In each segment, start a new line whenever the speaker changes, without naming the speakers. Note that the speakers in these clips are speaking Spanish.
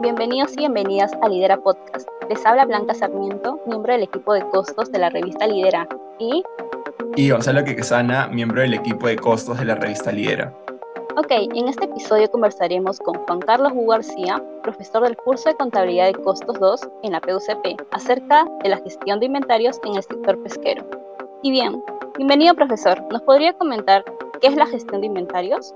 Bienvenidos y bienvenidas a Lidera Podcast. Les habla Blanca Sarmiento, miembro del equipo de costos de la revista Lidera. Y.
Y Gonzalo Quequesana, miembro del equipo de costos de la revista Lidera.
Ok, en este episodio conversaremos con Juan Carlos Hugo García, profesor del curso de Contabilidad de Costos 2 en la PUCP, acerca de la gestión de inventarios en el sector pesquero. Y bien, bienvenido profesor, ¿nos podría comentar qué es la gestión de inventarios?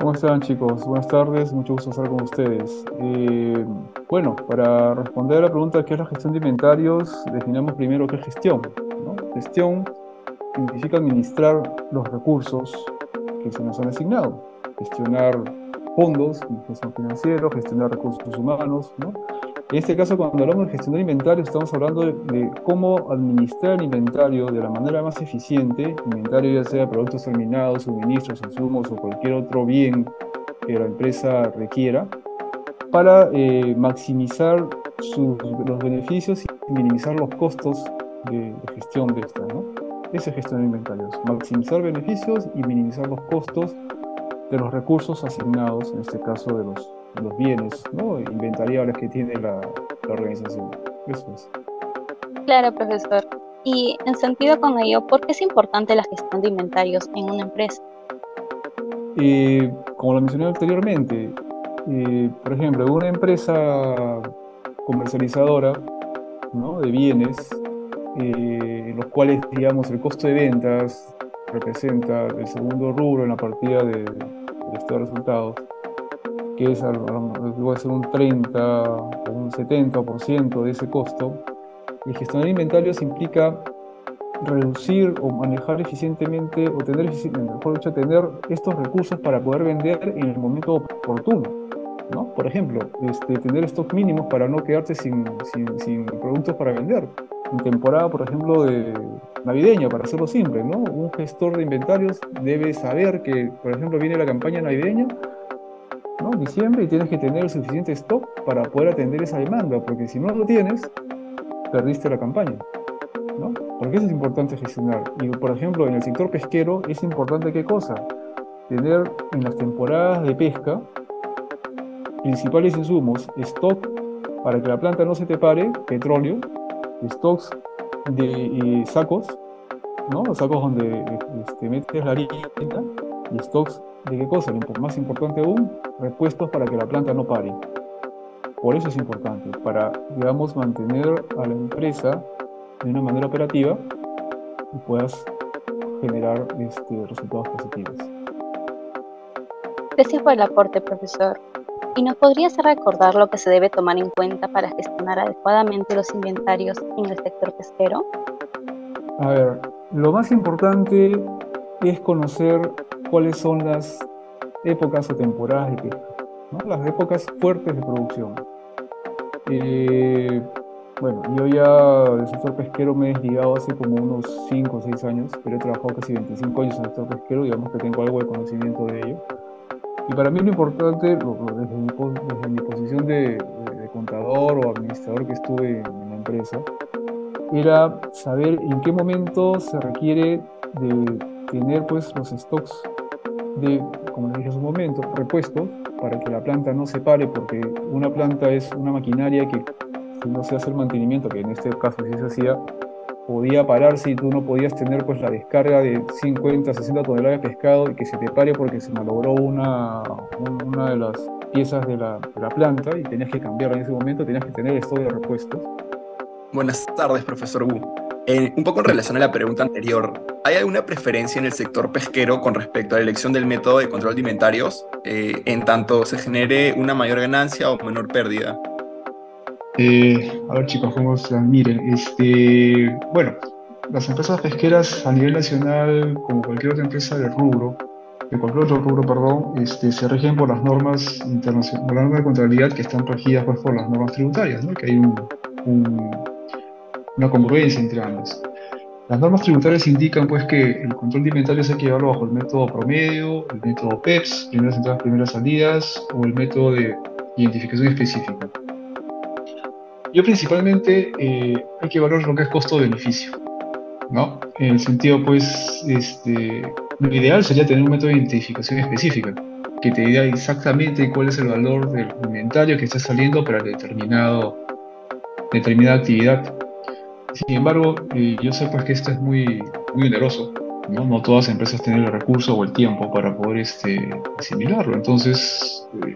¿Cómo están chicos? Buenas tardes, mucho gusto estar con ustedes. Eh, bueno, para responder a la pregunta qué es la gestión de inventarios, definamos primero qué es gestión. Gestión significa administrar los recursos que se nos han asignado, gestionar fondos, gestión financiera, gestionar recursos humanos. ¿no? En este caso, cuando hablamos de gestionar inventario, estamos hablando de, cómo administrar el inventario de la manera más eficiente, inventario ya sea productos terminados, suministros, insumos o cualquier otro bien que la empresa requiera, para eh, maximizar los beneficios y minimizar los costos de, gestión de esta. ¿no? Ese es gestionar inventarios, maximizar beneficios y minimizar los costos de los recursos asignados, en este caso de los los bienes ¿no? inventariables que tiene la, organización. Eso es.
Claro, profesor. Y en sentido con ello, ¿por qué es importante la gestión de inventarios en una empresa?
Eh, como lo mencioné anteriormente, eh, por ejemplo, una empresa comercializadora ¿no? de bienes, eh, en los cuales, digamos, el costo de ventas representa el segundo rubro en la partida de, de estado de resultados, que es puede ser un 30 o un 70% de ese costo, el gestionar inventarios implica reducir o manejar eficientemente, o tener, mejor dicho, tener estos recursos para poder vender en el momento oportuno. ¿no? Por ejemplo, este, tener stocks mínimos para no quedarse sin, sin, sin, productos para vender. En temporada, por ejemplo, de navideña, para hacerlo simple, ¿no? Un gestor de inventarios debe saber que, por ejemplo, viene la campaña navideña diciembre y tienes que tener el suficiente stock para poder atender esa demanda, porque si no lo tienes, perdiste la campaña. ¿no? Porque eso es importante gestionar. Y por ejemplo, en el sector pesquero es importante qué cosa? Tener en las temporadas de pesca principales insumos, stock para que la planta no se te pare, petróleo, stocks de eh, sacos, ¿no? Los sacos donde este, metes la harina y stocks ¿De qué cosa? Lo más importante aún, repuestos para que la planta no pare. Por eso es importante, para, digamos, mantener a la empresa de una manera operativa y puedas generar este, resultados positivos.
Gracias por el aporte, profesor. ¿Y nos podrías recordar lo que se debe tomar en cuenta para gestionar adecuadamente los inventarios en el sector pesquero?
A ver, lo más importante es conocer cuáles son las épocas o temporadas de pesca, las épocas fuertes de producción. Eh, bueno, yo ya del sector pesquero me he desligado hace como unos 5 o 6 años, pero he trabajado casi 25 años en el sector pesquero, digamos que tengo algo de conocimiento de ello. Y para mí lo importante, desde, mi, posición de, contador o administrador que estuve en la empresa, era saber en qué momento se requiere de tener pues los stocks de, como les dije hace un momento, repuestos para que la planta no se pare, porque una planta es una maquinaria que si no se hace el mantenimiento, que en este caso sí se hacía, podía pararse y tú no podías tener pues la descarga de 50, 60 toneladas de pescado y que se te pare porque se malogró una, una de las piezas de la, planta y tenías que cambiarla en ese momento, tenías que tener esto de repuestos.
Buenas tardes, profesor Wu. Un poco en relación a la pregunta anterior, ¿hay alguna preferencia en el sector pesquero con respecto a la elección del método de control de inventarios, eh, en tanto se genere una mayor ganancia o menor pérdida?
Eh, a ver chicos, ¿cómo están? Miren, este, bueno, las empresas pesqueras a nivel nacional, como cualquier otra empresa del rubro, de cualquier otro rubro, perdón, este, se rigen por las normas internacionales, por la norma de contabilidad que están regidas pues, por las normas tributarias, ¿no? que hay un una congruencia entre ambas. Las normas tributarias indican pues que el control de inventarios hay que llevarlo bajo el método promedio, el método PEPS, primeras entradas, primeras salidas, o el método de identificación específica. Yo principalmente eh, hay que evaluar lo que es costo-beneficio.
¿no? En el sentido, pues, este, lo ideal sería tener un método de identificación específica que te diga exactamente cuál es el valor del inventario que está saliendo para determinado, determinada actividad. Sin embargo, eh, yo sé pues que esto es muy, muy oneroso. ¿no? no todas las empresas tienen el recurso o el tiempo para poder este, asimilarlo. Entonces, eh,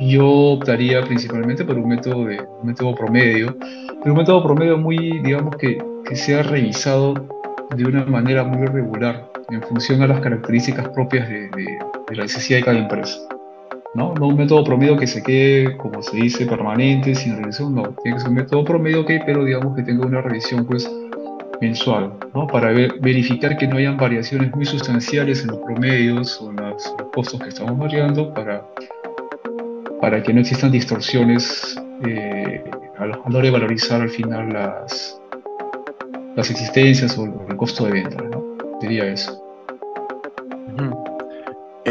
yo optaría principalmente por un método, de, un método promedio, pero un método promedio muy, digamos, que, que sea revisado de una manera muy regular en función a las características propias de, la necesidad de cada empresa. ¿No? no un método promedio que se quede, como se dice, permanente, sin revisión, no. Tiene que ser un método promedio, que pero digamos que tenga una revisión pues mensual, ¿no? Para verificar que no hayan variaciones muy sustanciales en los promedios o los costos que estamos variando para, para que no existan distorsiones eh, a la hora de valorizar al final las, las existencias o el costo de venta, ¿no? Diría eso.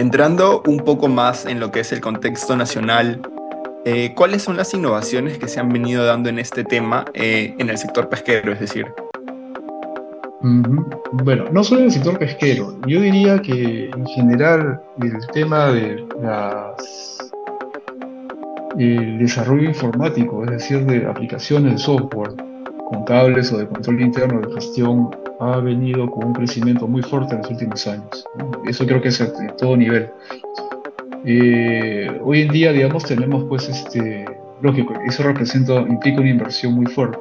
Entrando un poco más en lo que es el contexto nacional, eh, ¿cuáles son las innovaciones que se han venido dando en este tema eh, en el sector pesquero? Es decir,
bueno, no solo en el sector pesquero, yo diría que en general el tema de el desarrollo informático, es decir, de aplicaciones de software contables o de control interno de gestión, ha venido con un crecimiento muy fuerte en los últimos años. Eso creo que es a todo nivel. Eh, hoy en día, digamos, tenemos pues este, lógico, eso representa, implica una inversión muy fuerte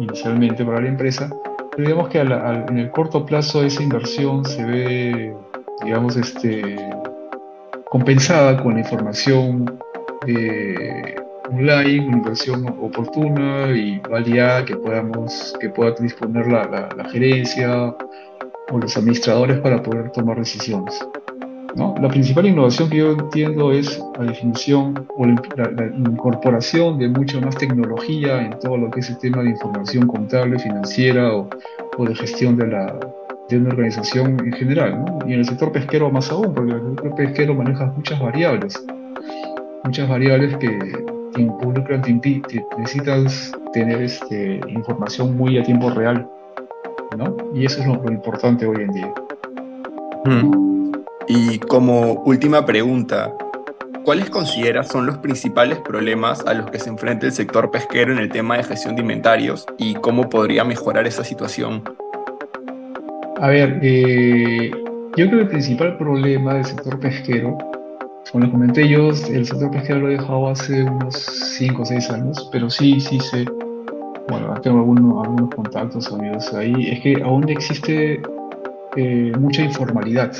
inicialmente para la empresa, pero digamos que en el corto plazo esa inversión se ve, digamos, este, compensada con la información eh, online, una inversión oportuna y valía que podamos, que pueda disponer la, la, gerencia o los administradores para poder tomar decisiones. ¿no? La principal innovación que yo entiendo es la definición o la, la, incorporación de mucha más tecnología en todo lo que es el tema de información contable, financiera o, o de gestión de, la, de una organización en general. ¿no? Y en el sector pesquero más aún, porque el sector pesquero maneja muchas variables, muchas variables que, te involucran, te, necesitas tener este, información muy a tiempo real, ¿no? Y eso es lo, lo importante hoy en día.
Hmm. Y como última pregunta, ¿cuáles consideras son los principales problemas a los que se enfrenta el sector pesquero en el tema de gestión de inventarios y cómo podría mejorar esa situación?
A ver, eh, yo creo que el principal problema del sector pesquero como les comenté yo, el sector pesquero lo he dejado hace unos 5 o 6 años, pero sí, sí sé, bueno, tengo algunos, algunos contactos, amigos ahí, es que aún existe eh, mucha informalidad,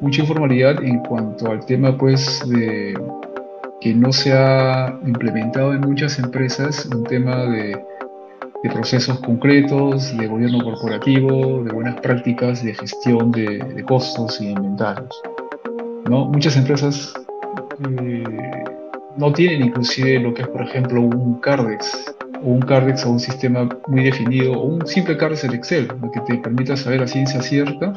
mucha informalidad en cuanto al tema pues de que no se ha implementado en muchas empresas un tema de, de procesos concretos, de gobierno corporativo, de buenas prácticas de gestión de, de costos y inventarios. Muchas empresas eh, no tienen inclusive lo que es, por ejemplo, un Cardex, o un Cardex o un sistema muy definido, o un simple Cardex en Excel, lo que te permita saber a ciencia cierta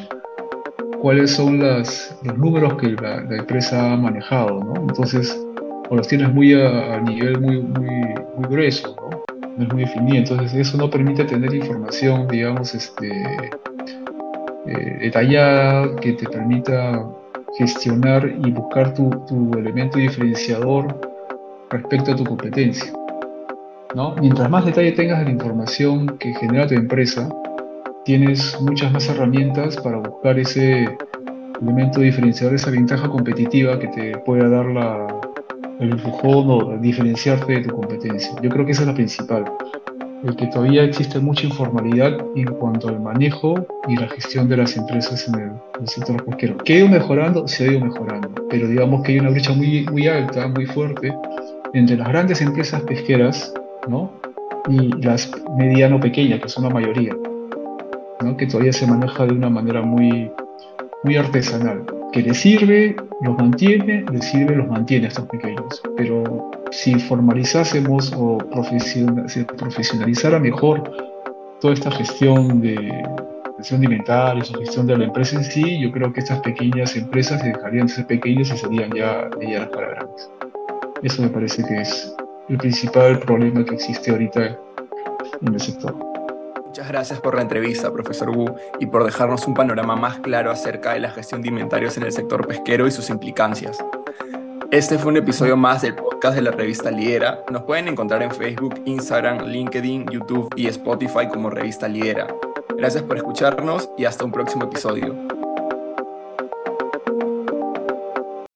cuáles son los números que la, empresa ha manejado. Entonces, o los tienes muy a, nivel muy, muy, muy grueso, ¿no? No es muy definido, entonces eso no permite tener información, digamos, este, eh, detallada que te permita gestionar y buscar tu, elemento diferenciador respecto a tu competencia. ¿no? Mientras más detalle tengas de la información que genera tu empresa, tienes muchas más herramientas para buscar ese elemento diferenciador, esa ventaja competitiva que te pueda dar la, el empujón o diferenciarte de tu competencia. Yo creo que esa es la principal el que todavía existe mucha informalidad en cuanto al manejo y la gestión de las empresas en el, sector pesquero. ¿Que ha ido mejorando? Se ha ido mejorando, pero digamos que hay una brecha muy, alta, muy fuerte, entre las grandes empresas pesqueras ¿no? y las mediano pequeñas, que son la mayoría, ¿no? que todavía se maneja de una manera muy, muy artesanal que le sirve, los mantiene, le sirve, los mantiene a estos pequeños. Pero si formalizásemos o profesionalizara mejor toda esta gestión de gestión de inventarios o gestión de la empresa en sí, yo creo que estas pequeñas empresas dejarían de ser pequeñas y serían ya medianas para grandes. Eso me parece que es el principal problema que existe ahorita en el sector.
Muchas gracias por la entrevista, profesor Wu, y por dejarnos un panorama más claro acerca de la gestión de inventarios en el sector pesquero y sus implicancias. Este fue un episodio más del podcast de la revista Lidera. Nos pueden encontrar en Facebook, Instagram, LinkedIn, YouTube y Spotify como revista Lidera. Gracias por escucharnos y hasta un próximo episodio.